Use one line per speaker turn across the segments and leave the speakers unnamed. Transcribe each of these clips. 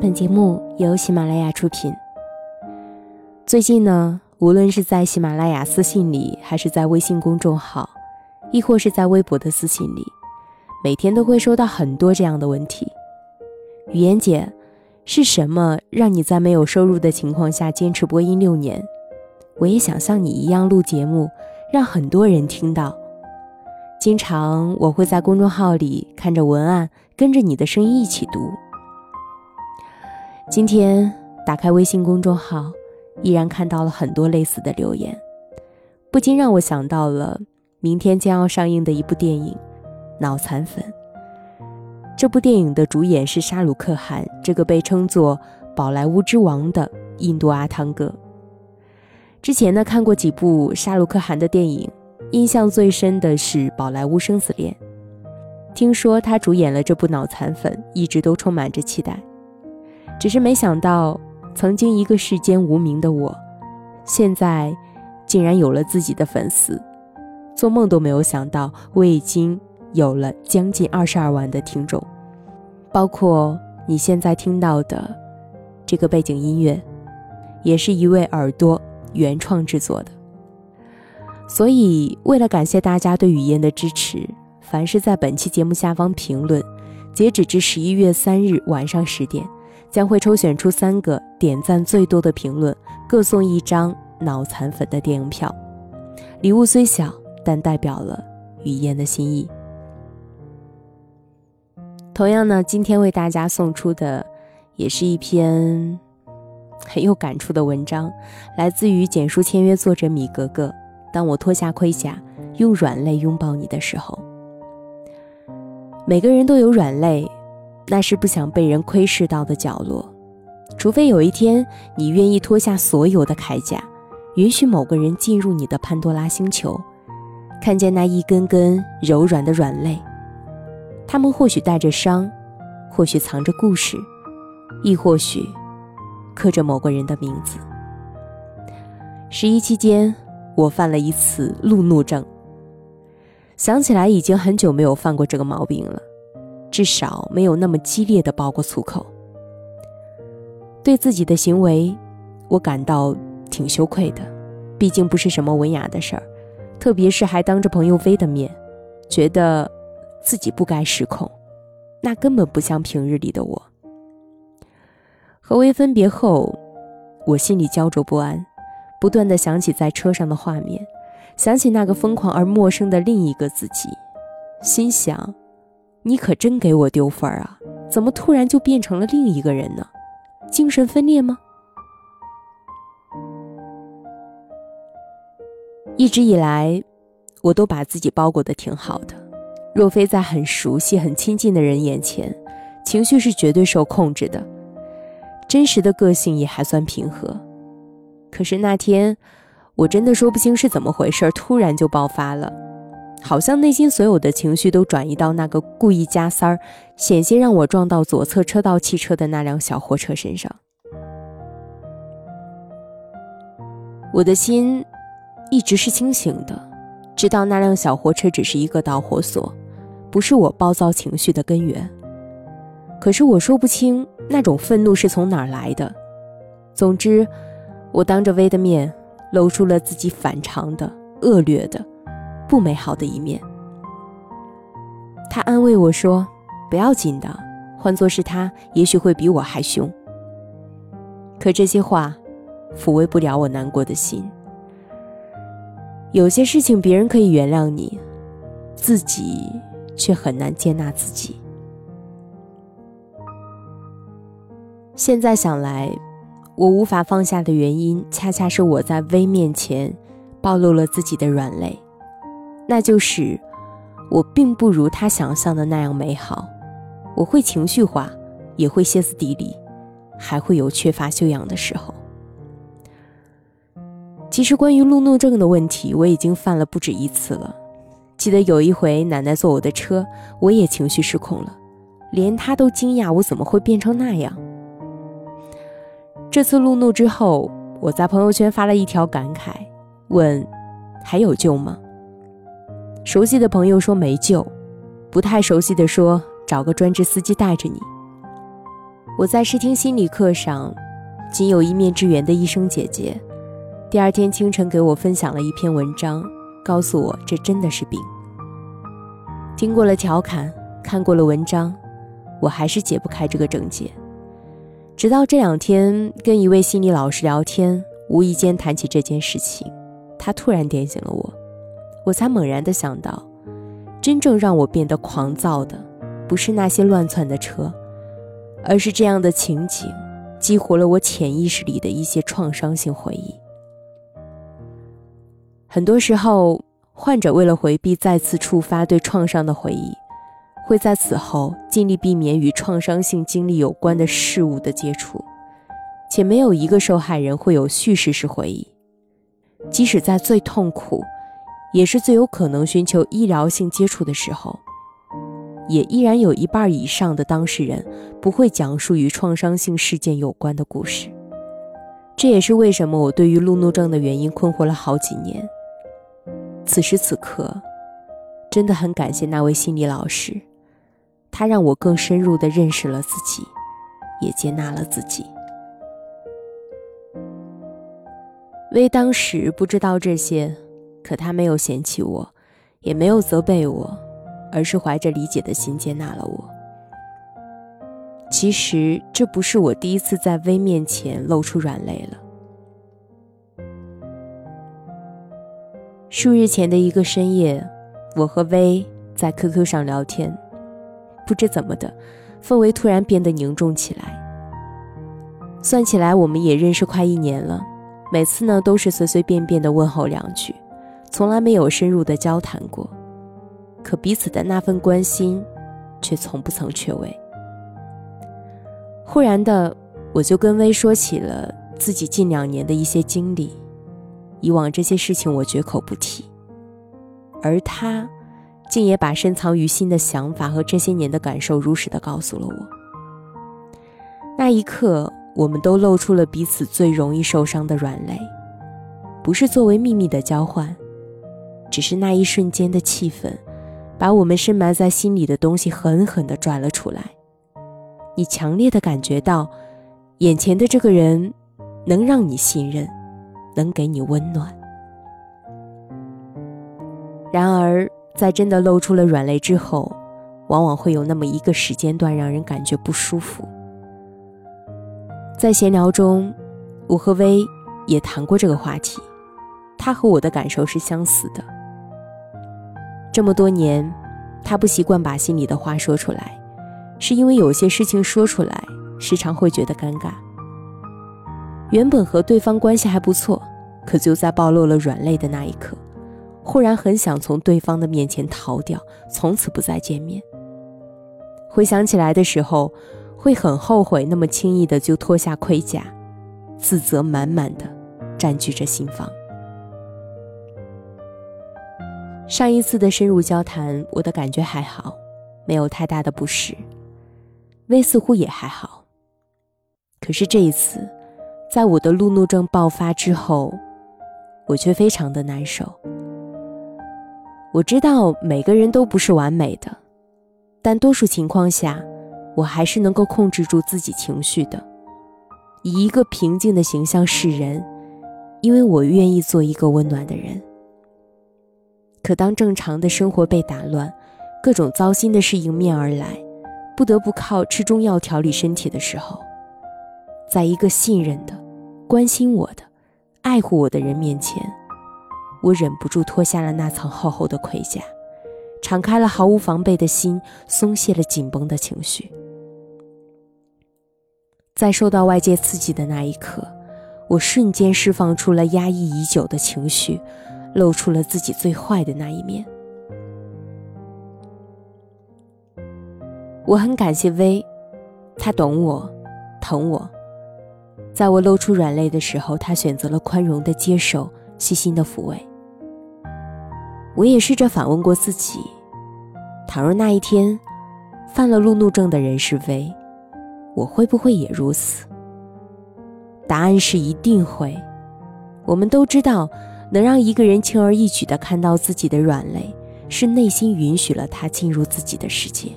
本节目由喜马拉雅出品。最近呢，无论是在喜马拉雅私信里，还是在微信公众号，亦或是在微博的私信里，每天都会收到很多这样的问题。语言姐，是什么让你在没有收入的情况下坚持播音六年？我也想像你一样录节目，让很多人听到。经常我会在公众号里看着文案，跟着你的声音一起读。今天打开微信公众号，依然看到了很多类似的留言，不禁让我想到了明天将要上映的一部电影《脑残粉》。这部电影的主演是沙鲁克汗，这个被称作“宝莱坞之王”的印度阿汤哥。之前呢，看过几部沙鲁克汗的电影。印象最深的是《宝莱坞生死恋》，听说他主演了这部《脑残粉》，一直都充满着期待。只是没想到，曾经一个世间无名的我，现在竟然有了自己的粉丝。做梦都没有想到，我已经有了将近二十二万的听众。包括你现在听到的这个背景音乐，也是一位耳朵原创制作的。所以，为了感谢大家对语嫣的支持，凡是在本期节目下方评论，截止至十一月三日晚上十点，将会抽选出三个点赞最多的评论，各送一张脑残粉的电影票。礼物虽小，但代表了语嫣的心意。同样呢，今天为大家送出的，也是一篇很有感触的文章，来自于简书签约作者米格格。当我脱下盔甲，用软肋拥抱你的时候，每个人都有软肋，那是不想被人窥视到的角落。除非有一天你愿意脱下所有的铠甲，允许某个人进入你的潘多拉星球，看见那一根根柔软的软肋，他们或许带着伤，或许藏着故事，亦或许刻着某个人的名字。十一期间。我犯了一次路怒症，想起来已经很久没有犯过这个毛病了，至少没有那么激烈的爆过粗口。对自己的行为，我感到挺羞愧的，毕竟不是什么文雅的事儿，特别是还当着彭佑飞的面，觉得自己不该失控，那根本不像平日里的我。和薇分别后，我心里焦灼不安。不断的想起在车上的画面，想起那个疯狂而陌生的另一个自己，心想：你可真给我丢分儿啊！怎么突然就变成了另一个人呢？精神分裂吗？一直以来，我都把自己包裹的挺好的，若非在很熟悉、很亲近的人眼前，情绪是绝对受控制的，真实的个性也还算平和。可是那天，我真的说不清是怎么回事，突然就爆发了，好像内心所有的情绪都转移到那个故意加塞儿、险些让我撞到左侧车道汽车的那辆小货车身上。我的心一直是清醒的，知道那辆小货车只是一个导火索，不是我暴躁情绪的根源。可是我说不清那种愤怒是从哪儿来的。总之。我当着薇的面，露出了自己反常的、恶劣的、不美好的一面。他安慰我说：“不要紧的，换做是他，也许会比我还凶。”可这些话，抚慰不了我难过的心。有些事情别人可以原谅你，自己却很难接纳自己。现在想来。我无法放下的原因，恰恰是我在微面前暴露了自己的软肋，那就是我并不如他想象的那样美好。我会情绪化，也会歇斯底里，还会有缺乏修养的时候。其实关于路怒症的问题，我已经犯了不止一次了。记得有一回，奶奶坐我的车，我也情绪失控了，连她都惊讶我怎么会变成那样。这次路怒之后，我在朋友圈发了一条感慨，问：“还有救吗？”熟悉的朋友说没救，不太熟悉的说找个专职司机带着你。我在试听心理课上，仅有一面之缘的医生姐姐，第二天清晨给我分享了一篇文章，告诉我这真的是病。听过了调侃，看过了文章，我还是解不开这个症结。直到这两天跟一位心理老师聊天，无意间谈起这件事情，他突然点醒了我，我才猛然的想到，真正让我变得狂躁的，不是那些乱窜的车。而是这样的情景，激活了我潜意识里的一些创伤性回忆。很多时候，患者为了回避再次触发对创伤的回忆，会在此后尽力避免与创伤性经历有关的事物的接触，且没有一个受害人会有叙事式回忆。即使在最痛苦，也是最有可能寻求医疗性接触的时候。也依然有一半以上的当事人不会讲述与创伤性事件有关的故事，这也是为什么我对于路怒症的原因困惑了好几年。此时此刻，真的很感谢那位心理老师，他让我更深入的认识了自己，也接纳了自己。为当时不知道这些，可他没有嫌弃我，也没有责备我。而是怀着理解的心接纳了我。其实这不是我第一次在薇面前露出软肋了。数日前的一个深夜，我和薇在 QQ 上聊天，不知怎么的，氛围突然变得凝重起来。算起来，我们也认识快一年了，每次呢都是随随便便的问候两句，从来没有深入的交谈过。可彼此的那份关心，却从不曾缺位。忽然的，我就跟薇说起了自己近两年的一些经历。以往这些事情我绝口不提，而他，竟也把深藏于心的想法和这些年的感受如实的告诉了我。那一刻，我们都露出了彼此最容易受伤的软肋，不是作为秘密的交换，只是那一瞬间的气氛。把我们深埋在心里的东西狠狠地拽了出来。你强烈的感觉到，眼前的这个人能让你信任，能给你温暖。然而，在真的露出了软肋之后，往往会有那么一个时间段让人感觉不舒服。在闲聊中，我和薇也谈过这个话题，他和我的感受是相似的。这么多年，他不习惯把心里的话说出来，是因为有些事情说出来，时常会觉得尴尬。原本和对方关系还不错，可就在暴露了软肋的那一刻，忽然很想从对方的面前逃掉，从此不再见面。回想起来的时候，会很后悔那么轻易的就脱下盔甲，自责满满的占据着心房。上一次的深入交谈，我的感觉还好，没有太大的不适。薇似乎也还好。可是这一次，在我的路怒症爆发之后，我却非常的难受。我知道每个人都不是完美的，但多数情况下，我还是能够控制住自己情绪的，以一个平静的形象示人，因为我愿意做一个温暖的人。可当正常的生活被打乱，各种糟心的事迎面而来，不得不靠吃中药调理身体的时候，在一个信任的、关心我的、爱护我的人面前，我忍不住脱下了那层厚厚的盔甲，敞开了毫无防备的心，松懈了紧绷的情绪。在受到外界刺激的那一刻，我瞬间释放出了压抑已久的情绪。露出了自己最坏的那一面。我很感谢薇，他懂我，疼我。在我露出软肋的时候，他选择了宽容的接受，细心的抚慰。我也试着反问过自己：倘若那一天，犯了路怒症的人是薇，我会不会也如此？答案是一定会。我们都知道。能让一个人轻而易举地看到自己的软肋，是内心允许了他进入自己的世界。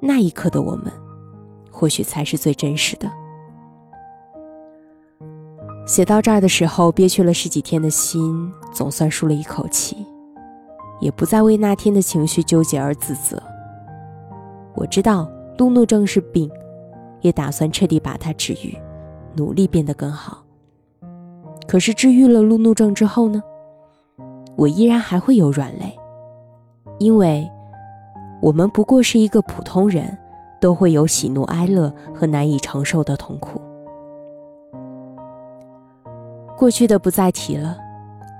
那一刻的我们，或许才是最真实的。写到这儿的时候，憋屈了十几天的心总算舒了一口气，也不再为那天的情绪纠结而自责。我知道路怒症是病，也打算彻底把它治愈，努力变得更好。可是治愈了路怒症之后呢？我依然还会有软肋，因为我们不过是一个普通人，都会有喜怒哀乐和难以承受的痛苦。过去的不再提了，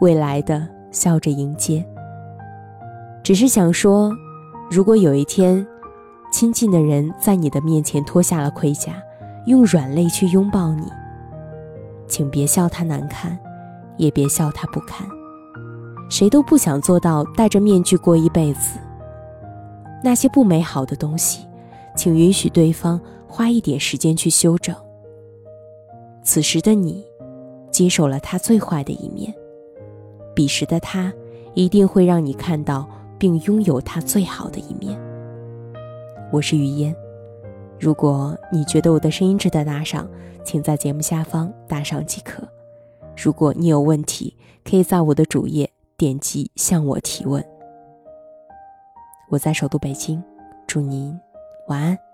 未来的笑着迎接。只是想说，如果有一天，亲近的人在你的面前脱下了盔甲，用软肋去拥抱你，请别笑他难看，也别笑他不堪。谁都不想做到戴着面具过一辈子。那些不美好的东西，请允许对方花一点时间去修正。此时的你。接受了他最坏的一面，彼时的他一定会让你看到并拥有他最好的一面。我是雨嫣，如果你觉得我的声音值得打赏，请在节目下方打赏即可。如果你有问题，可以在我的主页点击向我提问。我在首都北京，祝您晚安。